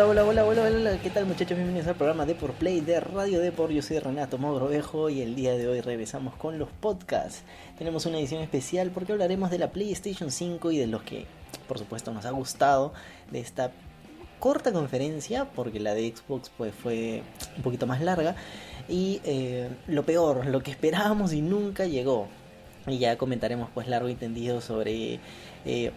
Hola, hola, hola, hola, hola, ¿qué tal muchachos? Bienvenidos al programa de Por Play de Radio Depor. Yo soy Renato Mogrovejo y el día de hoy regresamos con los podcasts. Tenemos una edición especial porque hablaremos de la PlayStation 5 y de los que, por supuesto, nos ha gustado de esta corta conferencia, porque la de Xbox pues fue un poquito más larga. Y eh, lo peor, lo que esperábamos y nunca llegó. Y ya comentaremos pues largo y tendido sobre... Eh,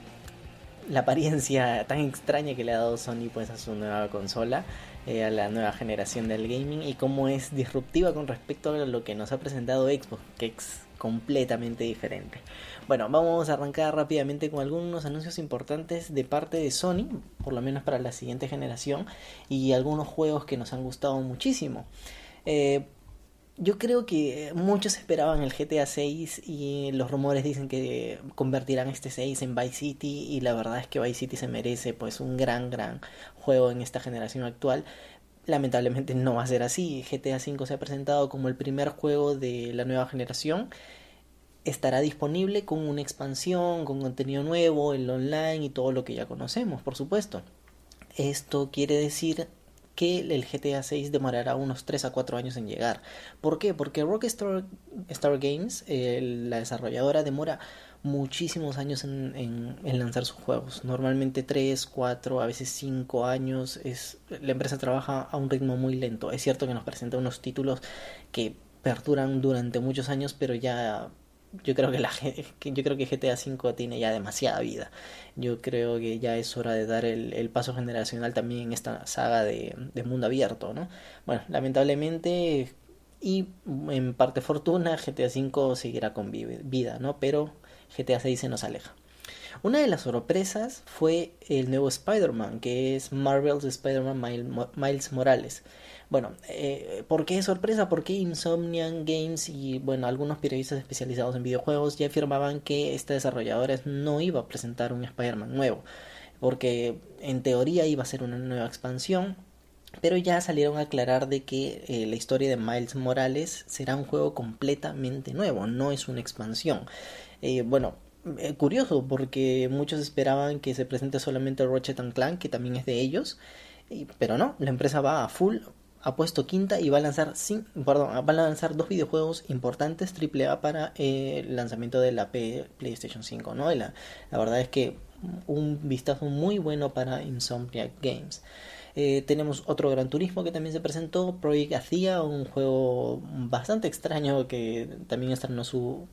la apariencia tan extraña que le ha dado Sony pues a su nueva consola, eh, a la nueva generación del gaming y cómo es disruptiva con respecto a lo que nos ha presentado Xbox, que es completamente diferente. Bueno, vamos a arrancar rápidamente con algunos anuncios importantes de parte de Sony, por lo menos para la siguiente generación, y algunos juegos que nos han gustado muchísimo. Eh, yo creo que muchos esperaban el GTA 6 y los rumores dicen que convertirán este 6 en Vice City y la verdad es que Vice City se merece pues un gran gran juego en esta generación actual. Lamentablemente no va a ser así. GTA 5 se ha presentado como el primer juego de la nueva generación. Estará disponible con una expansión, con contenido nuevo, el online y todo lo que ya conocemos, por supuesto. Esto quiere decir que el GTA 6 demorará unos 3 a 4 años en llegar. ¿Por qué? Porque Rockstar Star Games, la desarrolladora, demora muchísimos años en, en, lanzar sus juegos. Normalmente 3, 4, a veces 5 años. Es, la empresa trabaja a un ritmo muy lento. Es cierto que nos presenta unos títulos que perduran durante muchos años, pero ya yo creo que la yo creo que GTA V tiene ya demasiada vida. Yo creo que ya es hora de dar el, paso generacional también en esta saga de, mundo abierto, ¿no? Bueno, lamentablemente y en parte fortuna GTA V seguirá con vida, ¿no? Pero GTA 6 se nos aleja. Una de las sorpresas fue el nuevo Spider-Man, que es Marvel's Spider-Man Miles Morales. Bueno, eh, ¿por qué sorpresa? Porque Insomniac Games y bueno, algunos periodistas especializados en videojuegos ya afirmaban que esta desarrolladora no iba a presentar un Spider-Man nuevo, porque en teoría iba a ser una nueva expansión, pero ya salieron a aclarar de que eh, la historia de Miles Morales será un juego completamente nuevo, no es una expansión. Eh, bueno, eh, curioso porque muchos esperaban que se presente solamente Ratchet Clank, que también es de ellos, pero no, la empresa va a full ha puesto quinta y va a lanzar perdón, va a lanzar dos videojuegos importantes AAA para el lanzamiento de la PlayStation 5, ¿no? La, la, verdad es que un vistazo muy bueno para Insomniac Games. Eh, tenemos otro Gran Turismo que también se presentó, Project Athia, un juego bastante extraño que también estrenó su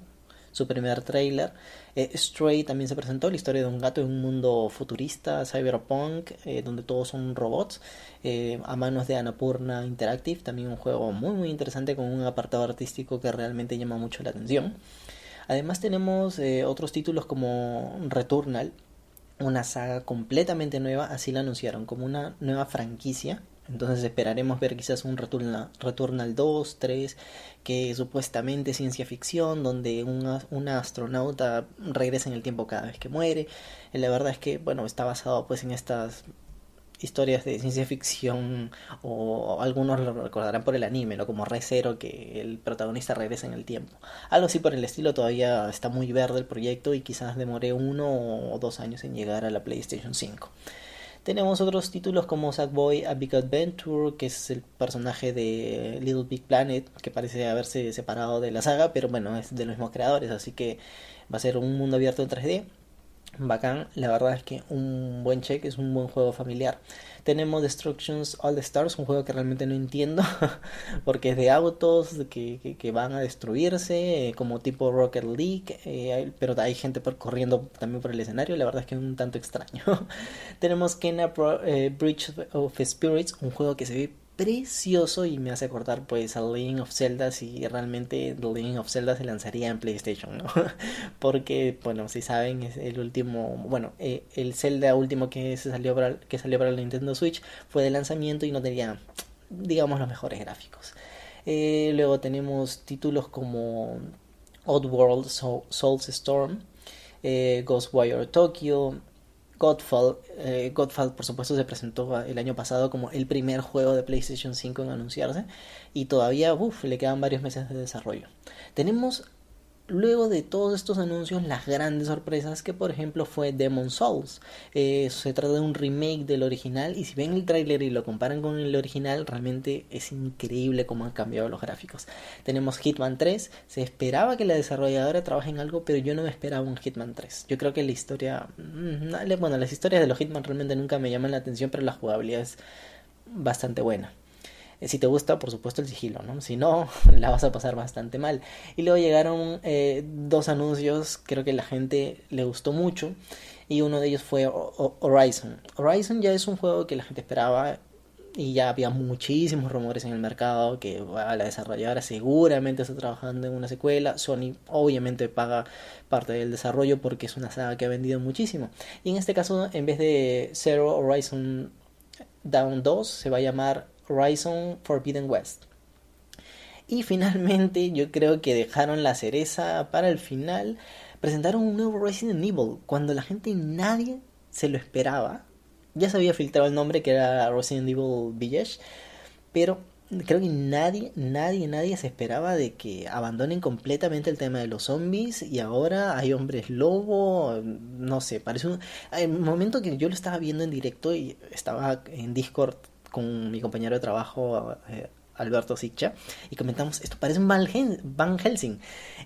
su primer trailer. Eh, Stray también se presentó, la historia de un gato en un mundo futurista, cyberpunk, eh, donde todos son robots, eh, a manos de Anapurna Interactive, también un juego muy muy interesante con un apartado artístico que realmente llama mucho la atención. Además tenemos otros títulos como Returnal, una saga completamente nueva, así la anunciaron, como una nueva franquicia entonces esperaremos ver quizás un Returnal, Returnal 2, 3, que supuestamente es ciencia ficción, donde un astronauta regresa en el tiempo cada vez que muere. Y la verdad es que, bueno, está basado pues en estas historias de ciencia ficción o algunos lo recordarán por el anime, ¿no? Como Re Zero, que el protagonista regresa en el tiempo. Algo así por el estilo, todavía está muy verde el proyecto y quizás demore uno o dos años en llegar a la PlayStation 5. Tenemos otros títulos como Sackboy A Big Adventure, que es el personaje de Little Big Planet, que parece haberse separado de la saga, pero bueno, es de los mismos creadores, así que va a ser un mundo abierto en 3D bacán. La verdad es que un buen check, es un buen juego familiar. Tenemos Destructions All Stars, un juego que realmente no entiendo, porque es de autos que, que, van a destruirse, eh, como tipo Rocket League, eh, pero hay gente corriendo también por el escenario, la verdad es que es un tanto extraño. Tenemos Kena eh, Bridge of Spirits, un juego que se ve precioso y me hace acordar pues a Legend of Zelda si realmente The Legend of Zelda se lanzaría en PlayStation. Porque, bueno, si saben, es el último, bueno, eh, el Zelda último que se salió para, que salió para Nintendo Switch fue de lanzamiento y no tenía, digamos, los mejores gráficos. Eh, luego tenemos títulos como Oddworld Souls Storm, eh, Ghostwire Tokyo, Godfall. Eh, Godfall, por supuesto, se presentó el año pasado como el primer juego de PlayStation 5 en anunciarse y todavía uf, le quedan varios meses de desarrollo. Tenemos luego de todos estos anuncios, las grandes sorpresas que por ejemplo fue Demon Souls. Eh, se trata de un remake del original y si ven el tráiler y lo comparan con el original, realmente es increíble cómo han cambiado los gráficos. Tenemos Hitman 3, se esperaba que la desarrolladora trabaje en algo, pero yo no me esperaba un Hitman 3. Yo creo que la historia, mm, bueno, las historias de los Hitman realmente nunca me llaman la atención, pero la jugabilidad es bastante buena. Eh, si te gusta, por supuesto, el sigilo, ¿no? Si no, la vas a pasar bastante mal. Y luego llegaron eh, dos anuncios, creo que la gente le gustó mucho. Y uno de ellos fue Horizon. Horizon ya es un juego que la gente esperaba y ya había muchísimos rumores en el mercado que la desarrolladora seguramente está trabajando en una secuela. Sony obviamente paga parte del desarrollo porque es una saga que ha vendido muchísimo. Y en este caso, en vez de Zero Horizon Down 2, se va a llamar Horizon Forbidden West. Y finalmente yo creo que dejaron la cereza para el final. Presentaron un nuevo Resident Evil cuando la gente nadie se lo esperaba. Ya se había filtrado el nombre que era Resident Evil Village. Pero creo que nadie, nadie, nadie se esperaba de que abandonen completamente el tema de los zombies y ahora hay hombres lobo, no sé, parece un... El momento que yo lo estaba viendo en directo y estaba en Discord con mi compañero de trabajo, eh, Alberto Siccha, y comentamos, esto parece un Van Helsing.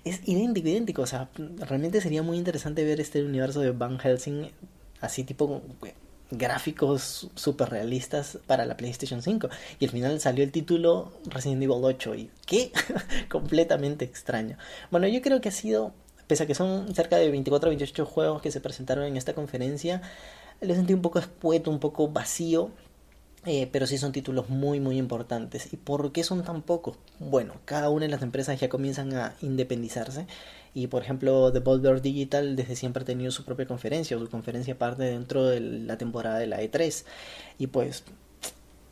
Es idéntico, idéntico. O sea, realmente sería muy interesante ver este universo de Van Helsing así tipo gráficos super realistas para la PlayStation 5. Y al final salió el título Resident Evil 8. ¿Y qué? Completamente extraño. Bueno, yo creo que ha sido, pese a que son cerca de 24 o 28 juegos que se presentaron en esta conferencia, le sentí un poco espueto, un poco vacío eh, pero sí son títulos muy muy importantes. ¿Y por qué son tan pocos? Bueno, cada una de las empresas ya comienzan a independizarse y por ejemplo Devolver Digital desde siempre ha tenido su propia conferencia, su conferencia parte dentro de la temporada de la E3 y pues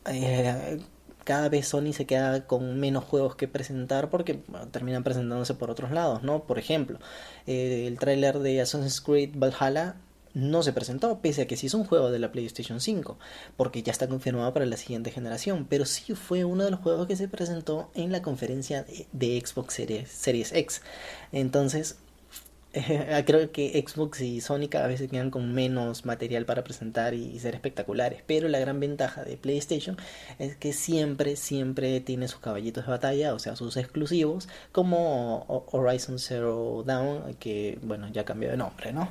eh, cada vez Sony se queda con menos juegos que presentar porque terminan presentándose por otros lados, ¿no? Por ejemplo, eh, el tráiler de Assassin's Creed Valhalla no se presentó, pese a que sí es un juego de la PlayStation 5, porque ya está confirmado para la siguiente generación, pero sí fue uno de los juegos que se presentó en la conferencia de, Xbox Series, X. Entonces, creo que Xbox y Sony cada vez quedan con menos material para presentar y ser espectaculares, pero la gran ventaja de PlayStation es que siempre, siempre tiene sus caballitos de batalla, o sea, sus exclusivos, como Horizon Zero Dawn, que bueno, ya cambió de nombre, ¿no?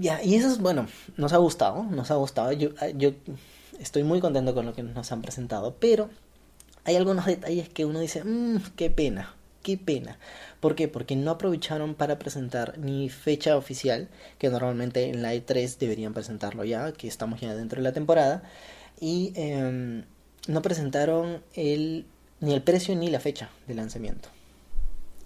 Ya, y eso es bueno, nos ha gustado, nos ha gustado. Yo, ah, yo estoy muy contento con lo que nos han presentado, pero hay algunos detalles que uno dice, mmm, qué pena, qué pena. ¿Por qué? Porque no aprovecharon para presentar ni fecha oficial, que normalmente en la E3 deberían presentarlo ya, que estamos ya dentro de la temporada, y em, no presentaron el, ni el precio ni la fecha de lanzamiento.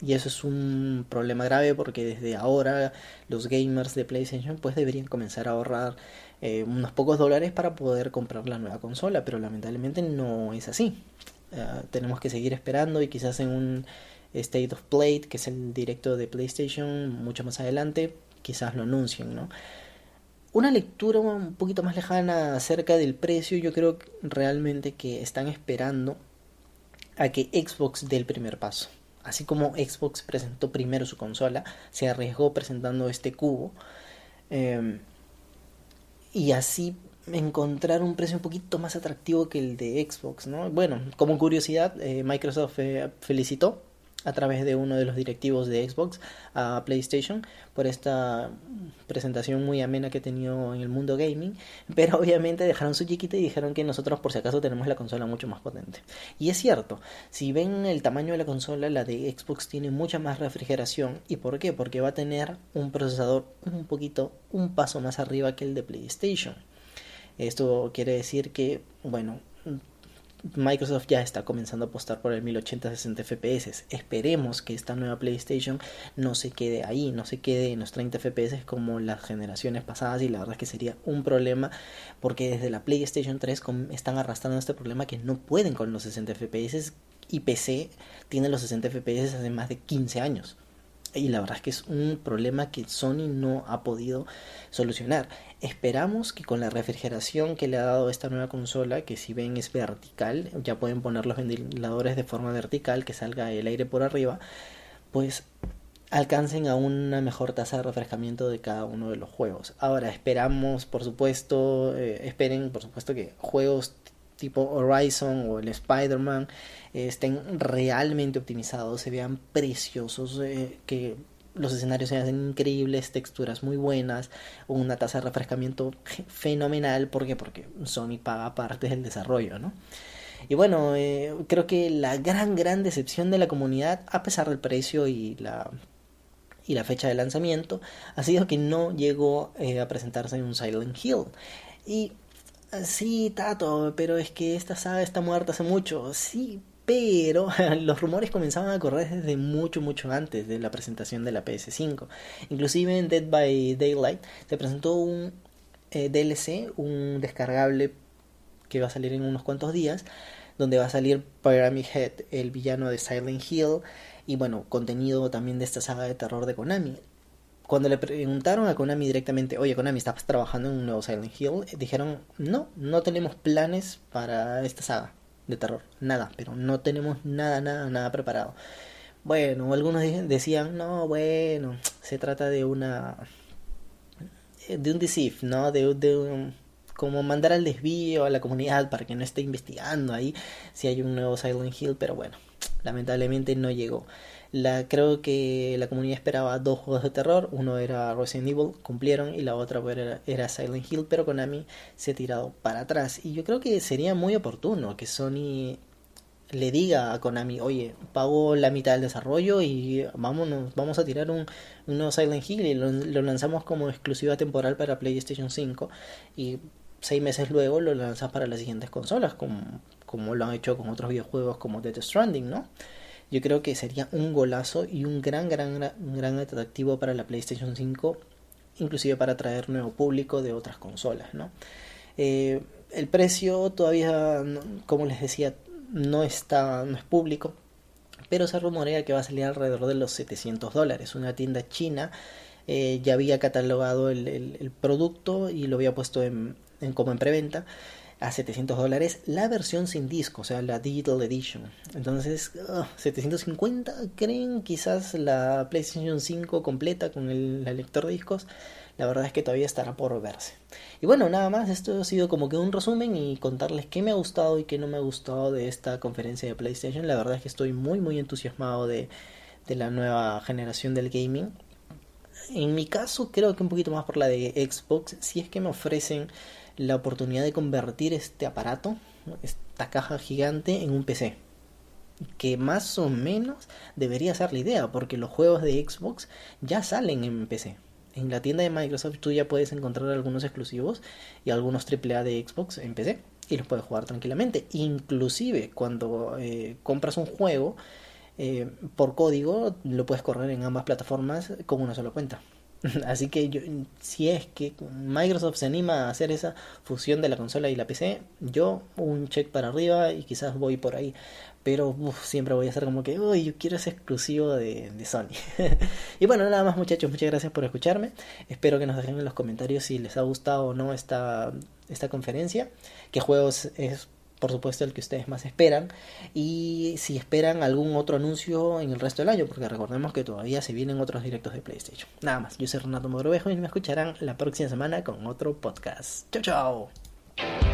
Y eso es un problema grave porque desde ahora los gamers de PlayStation pues deberían comenzar a ahorrar eh, unos pocos dólares para poder comprar la nueva consola, pero lamentablemente no es así. Eh, tenemos que seguir esperando y quizás en un State of Play, que es el directo de PlayStation, mucho más adelante, quizás lo anuncien, ¿no? Una lectura un poquito más lejana acerca del precio, yo creo realmente que están esperando a que Xbox dé el primer paso así como Xbox presentó primero su consola, se arriesgó presentando este cubo. Em, y así encontrar un precio un poquito más atractivo que el de Xbox, ¿no? Bueno, como curiosidad, eh, Microsoft eh, felicitó a través de uno de los directivos de Xbox a PlayStation por esta presentación muy amena que he tenido en el mundo gaming, pero obviamente dejaron su chiquita y dijeron que nosotros por si acaso tenemos la consola mucho más potente. Y es cierto, si ven el tamaño de la consola, la de Xbox tiene mucha más refrigeración. ¿Y por qué? Porque va a tener un procesador un poquito, un paso más arriba que el de PlayStation. Esto quiere decir que, bueno, Microsoft ya está comenzando a apostar por el 1080 60 FPS. Esperemos que esta nueva PlayStation no se quede ahí, no se quede en los 30 FPS como las generaciones pasadas y la verdad es que sería un problema porque desde la PlayStation 3 están arrastrando este problema que no pueden con los 60 FPS y PC tiene los 60 FPS hace más de 15 años. Y la verdad es que es un problema que Sony no ha podido solucionar. Esperamos que con la refrigeración que le ha dado esta nueva consola, que si ven es vertical, ya pueden poner los ventiladores de forma vertical, que salga el aire por arriba, pues alcancen a una mejor tasa de refrescamiento de cada uno de los juegos. Ahora esperamos, por supuesto, eh, esperen, por supuesto, que juegos tipo Horizon o el Spider-Man eh, estén realmente optimizados, se vean preciosos, eh, que los escenarios sean increíbles, texturas muy buenas, una tasa de refrescamiento fenomenal, ¿por qué? Porque Sony paga parte del desarrollo, ¿no? Y bueno, creo que la gran, gran decepción de la comunidad, a pesar del precio y la y la fecha de lanzamiento ha sido que no llegó eh, a presentarse en un Silent Hill. Y eh, sí, Tato, pero es que esta saga está muerta hace mucho. Sí, pero los rumores comenzaban a correr desde mucho, mucho antes de la presentación de la PS5. Inclusive en Dead by Daylight se presentó un eh, DLC, un descargable que va a salir en unos cuantos días, donde va a salir Pyramid Head, el villano de Silent Hill, y bueno, contenido también de esta saga de terror de Konami. Cuando le preguntaron a Konami directamente, oye Konami, ¿estás trabajando en un nuevo Silent Hill? Dijeron, no, no tenemos planes para esta saga de terror, nada, pero no tenemos nada, nada, nada preparado. Bueno, algunos decían, no, bueno, se trata de una... de un deceive, ¿no? De, de un como mandar al desvío a la comunidad para que no esté investigando ahí si hay un nuevo Silent Hill, pero bueno, lamentablemente no llegó. La, creo que la comunidad esperaba dos juegos de terror, uno era Resident Evil, cumplieron, y la otra pues, era, era, Silent Hill, pero Konami se ha tirado para atrás. Y yo creo que sería muy oportuno que Sony le diga a Konami, oye, pago la mitad del desarrollo y vámonos, vamos a tirar un, un nuevo Silent Hill y lo, lanzamos como exclusiva temporal para PlayStation 5 y seis meses luego lo lanzas para las siguientes consolas, como, como lo han hecho con otros videojuegos como Death Stranding, ¿no? Yo creo que sería un golazo y un gran, gran, gran atractivo para la PlayStation 5, inclusive para atraer nuevo público de otras consolas, ¿no? Eh, el precio todavía, como les decía, no está, no es público, pero se rumorea que va a salir alrededor de los 700 dólares. Una tienda china eh, ya había catalogado el, el, producto y lo había puesto en, en, como en preventa a 700 dólares la versión sin disco, o sea, la Digital Edition. Entonces, 750, ah, ¿creen? Quizás la PlayStation 5 completa con el, lector de discos. La verdad es que todavía estará por verse. Y bueno, nada más, esto ha sido como que un resumen y contarles qué me ha gustado y qué no me ha gustado de esta conferencia de PlayStation. La verdad es que estoy muy, muy entusiasmado de, de la nueva generación del gaming. En mi caso, creo que un poquito más por la de Xbox, si es que me ofrecen la oportunidad de convertir este aparato, esta caja gigante, en un PC. Que más o menos debería ser la idea, porque los juegos de Xbox ya salen en PC. En la tienda de Microsoft tú ya puedes encontrar algunos exclusivos y algunos AAA de Xbox en PC y los puedes jugar tranquilamente. Inclusive cuando eh, compras un juego eh, por código lo puedes correr en ambas plataformas con una sola cuenta. Así que yo, si es que Microsoft se anima a hacer esa fusión de la consola y la PC, yo un check para arriba y quizás voy por ahí. Pero siempre voy a hacer como que, uy, yo quiero ese exclusivo de, de Sony. y bueno, nada más muchachos, muchas gracias por escucharme. Espero que nos dejen en los comentarios si les ha gustado o no esta, esta conferencia. ¿Qué juegos es por supuesto el que ustedes más esperan. Y si esperan algún otro anuncio en el resto del año porque recordemos que todavía se vienen otros directos de PlayStation. Nada más yo soy Renato Mogrovejo y me escucharán la próxima semana con otro podcast. Chao chao